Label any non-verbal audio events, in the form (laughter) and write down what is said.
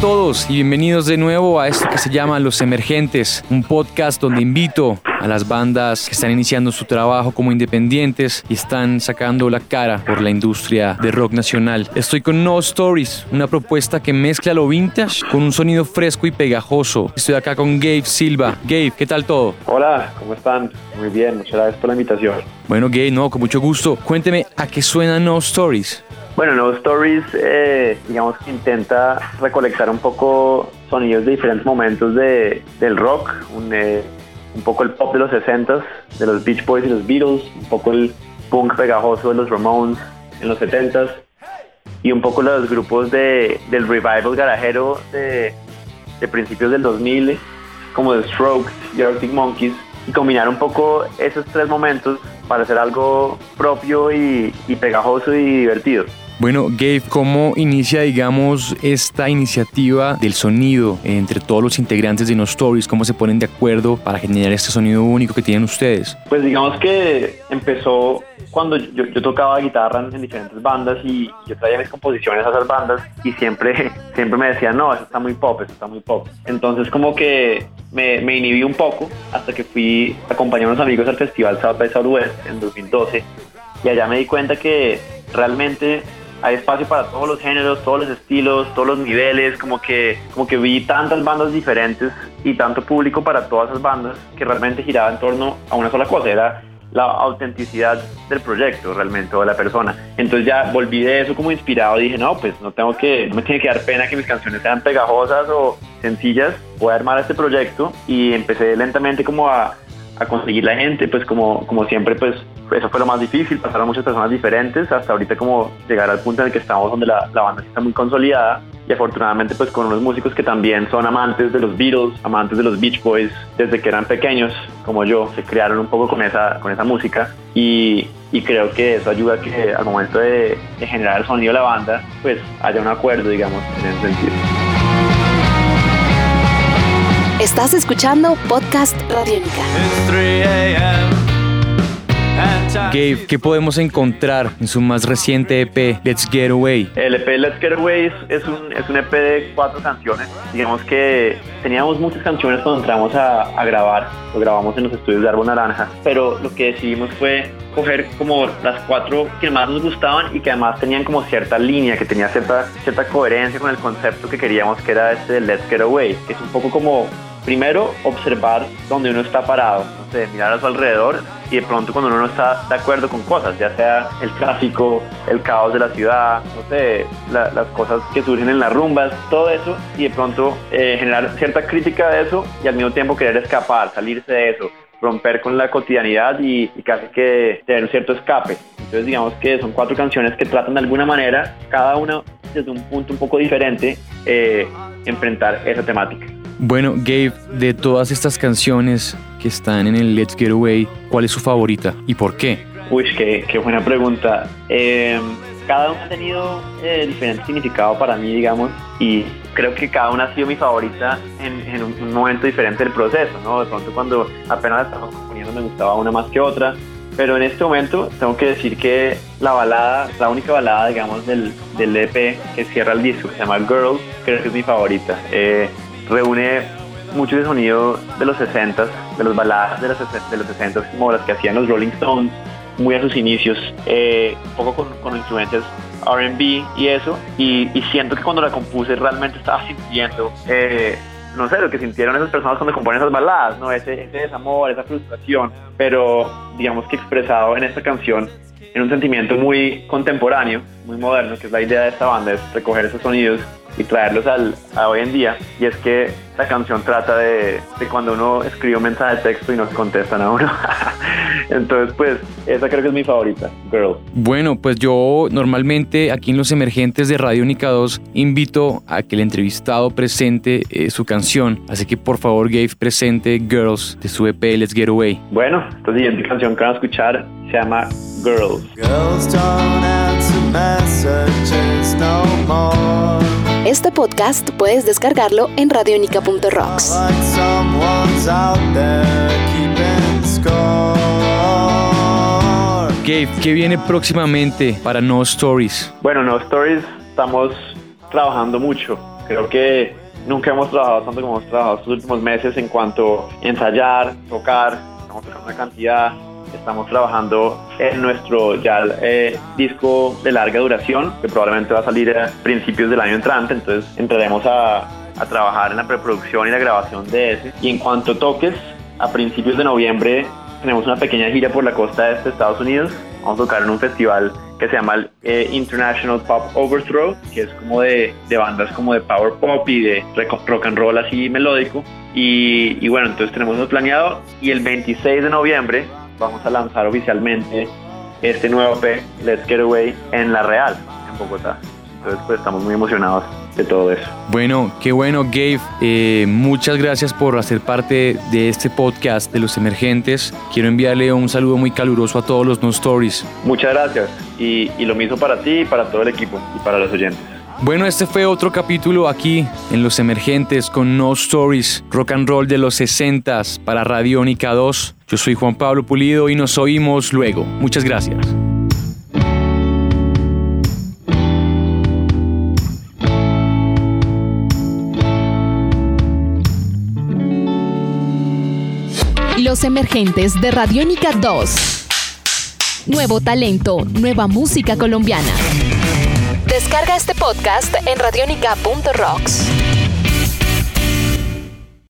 Todos y bienvenidos de nuevo a esto que se llama Los Emergentes, un podcast donde invito a las bandas que están iniciando su trabajo como independientes y están sacando la cara por la industria de rock nacional. Estoy con No Stories, una propuesta que mezcla lo vintage con un sonido fresco y pegajoso. Estoy acá con Gabe Silva. Gabe, ¿qué tal todo? Hola, ¿cómo están? Muy bien, muchas gracias por la invitación. Bueno, Gabe, no, con mucho gusto. Cuénteme, ¿a qué suena No Stories? Bueno, No Stories, eh, digamos que intenta recolectar un poco sonidos de diferentes momentos de, del rock, un, eh, poco el pop de los 60s, de los Beach Boys y los Beatles, un poco el punk pegajoso de los Ramones en los 70s y un poco los grupos de, del revival garajero de, de principios del 2000, como The Strokes y Arctic Monkeys, y combinar un poco esos tres momentos para hacer algo propio y, y pegajoso y divertido. Bueno, Gabe, ¿cómo inicia, digamos, esta iniciativa del sonido entre todos los integrantes de No Stories? ¿Cómo se ponen de acuerdo para generar este sonido único que tienen ustedes? Pues digamos que empezó cuando yo, yo tocaba guitarra en, en, diferentes bandas y yo traía mis composiciones a esas bandas y siempre, (laughs) siempre me decían, no, eso está muy pop, eso está muy pop. Entonces como que me, me inhibí un poco hasta que fui a acompañar a unos amigos al festival South by Southwest en 2012 y allá me di cuenta que realmente hay espacio para todos los géneros, todos los estilos, todos los niveles, como que, como que vi tantas bandas diferentes y tanto público para todas esas bandas que realmente giraba en torno a una sola cosa, era la autenticidad del proyecto realmente o de la persona. Entonces ya volví de eso como inspirado y dije, no, pues no tengo que, no me tiene que dar pena que mis canciones sean pegajosas o sencillas, voy a armar este proyecto y empecé lentamente como a, a conseguir la gente, pues como, como siempre, pues eso fue lo más difícil, pasaron muchas personas diferentes hasta ahorita como llegar al punto en el que estamos donde la, la banda está muy consolidada y afortunadamente pues con unos músicos que también son amantes de los Beatles, amantes de los Beach Boys desde que eran pequeños como yo, se crearon un poco con esa, con esa música y, y creo que eso ayuda a que al momento de, de generar el sonido de la banda pues haya un acuerdo digamos en ese sentido. Estás escuchando Podcast Radiónica. Gabe, ¿qué podemos encontrar en su más reciente EP, Let's Get Away? El EP Let's Get Away es, es, un, es un EP de cuatro canciones. Digamos que teníamos muchas canciones cuando entramos a, a grabar, lo grabamos en los estudios de Árbol Naranja, pero lo que decidimos fue coger como las cuatro que más nos gustaban y que además tenían como cierta línea, que tenía cierta, cierta coherencia con el concepto que queríamos, que era este de Let's Get Away, que es un poco como primero observar donde uno está parado, mirar a su alrededor y de pronto cuando uno no está de acuerdo con cosas, ya sea el tráfico, el caos de la ciudad, no sé, la, las cosas que surgen en las rumbas, todo eso y de pronto eh, generar cierta crítica de eso y al mismo tiempo querer escapar, salirse de eso, romper con la cotidianidad y, casi que tener un cierto escape. Entonces digamos que son cuatro canciones que tratan de alguna manera, cada una desde un punto un poco diferente, eh, enfrentar esa temática. Bueno, Gabe, de todas estas canciones que están en el Let's Get Away, ¿cuál es su favorita y por qué? Uy, qué, qué buena pregunta. Eh, cada una ha tenido eh, diferente significado para mí, digamos, y creo que cada una ha sido mi favorita en, en un, momento diferente del proceso, ¿no? De pronto cuando apenas estaba componiendo me gustaba una más que otra, pero en este momento tengo que decir que la balada, la única balada, digamos, del, del EP que cierra el disco, que se llama Girls, creo que es mi favorita. Eh, reúne mucho de sonido de los 60 de los baladas de los, de los 60 como las que hacían los Rolling Stones, muy a sus inicios, eh, un poco con, con influencias RB y eso, y, y, siento que cuando la compuse realmente estaba sintiendo, eh, no sé, lo que sintieron esas personas cuando componen esas baladas, ¿no? ese, ese desamor, esa frustración, pero digamos que expresado en esta canción en un sentimiento muy contemporáneo, muy moderno, que es la idea de esta banda, es recoger esos sonidos y traerlos al, a hoy en día. Y es que la canción trata de, de, cuando uno escribe un mensaje de texto y no contestan a uno. (laughs) Entonces, pues, esa creo que es mi favorita, Girl. Bueno, pues yo normalmente aquí en Los Emergentes de Radio Única 2 invito a que el entrevistado presente eh, su canción. Así que por favor, Gabe, presente Girls de su EP Let's Get Away. Bueno, esta siguiente canción que van a escuchar se llama Girls. Girls don't answer messages no more. Este podcast puedes descargarlo en radionica.rocks. Gabe, ¿qué viene próximamente para No Stories? Bueno, No Stories estamos trabajando mucho. Creo que nunca hemos trabajado tanto como hemos trabajado estos últimos meses en cuanto a ensayar, tocar, estamos tocando una cantidad. Estamos trabajando en nuestro ya eh, disco de larga duración, que probablemente va a salir a principios del año entrante, entonces entraremos a, a trabajar en la preproducción y la grabación de ese. Y en cuanto toques, a principios de noviembre tenemos una pequeña gira por la costa este de Estados Unidos. Vamos a tocar en un festival que se llama el eh, International Pop Overthrow, que es como de, de bandas como de power pop y de rock and roll así melódico. Y, y bueno, entonces tenemos eso planeado. Y el 26 de noviembre vamos a lanzar oficialmente este nuevo EP, Let's Get Away, en La Real, en Bogotá. Entonces pues estamos muy emocionados de todo eso. Bueno, qué bueno, Gabe. Eh, muchas gracias por hacer parte de este podcast de los emergentes. Quiero enviarle un saludo muy caluroso a todos los No Stories. Muchas gracias. Y, y lo mismo para ti, y para todo el equipo y para los oyentes. Bueno, este fue otro capítulo aquí en Los Emergentes con No Stories, rock and roll de los 60s para Radiónica 2. Yo soy Juan Pablo Pulido y nos oímos luego. Muchas gracias. Los emergentes de Radiónica 2. Nuevo talento, nueva música colombiana. Descarga este podcast en radionica.rocks.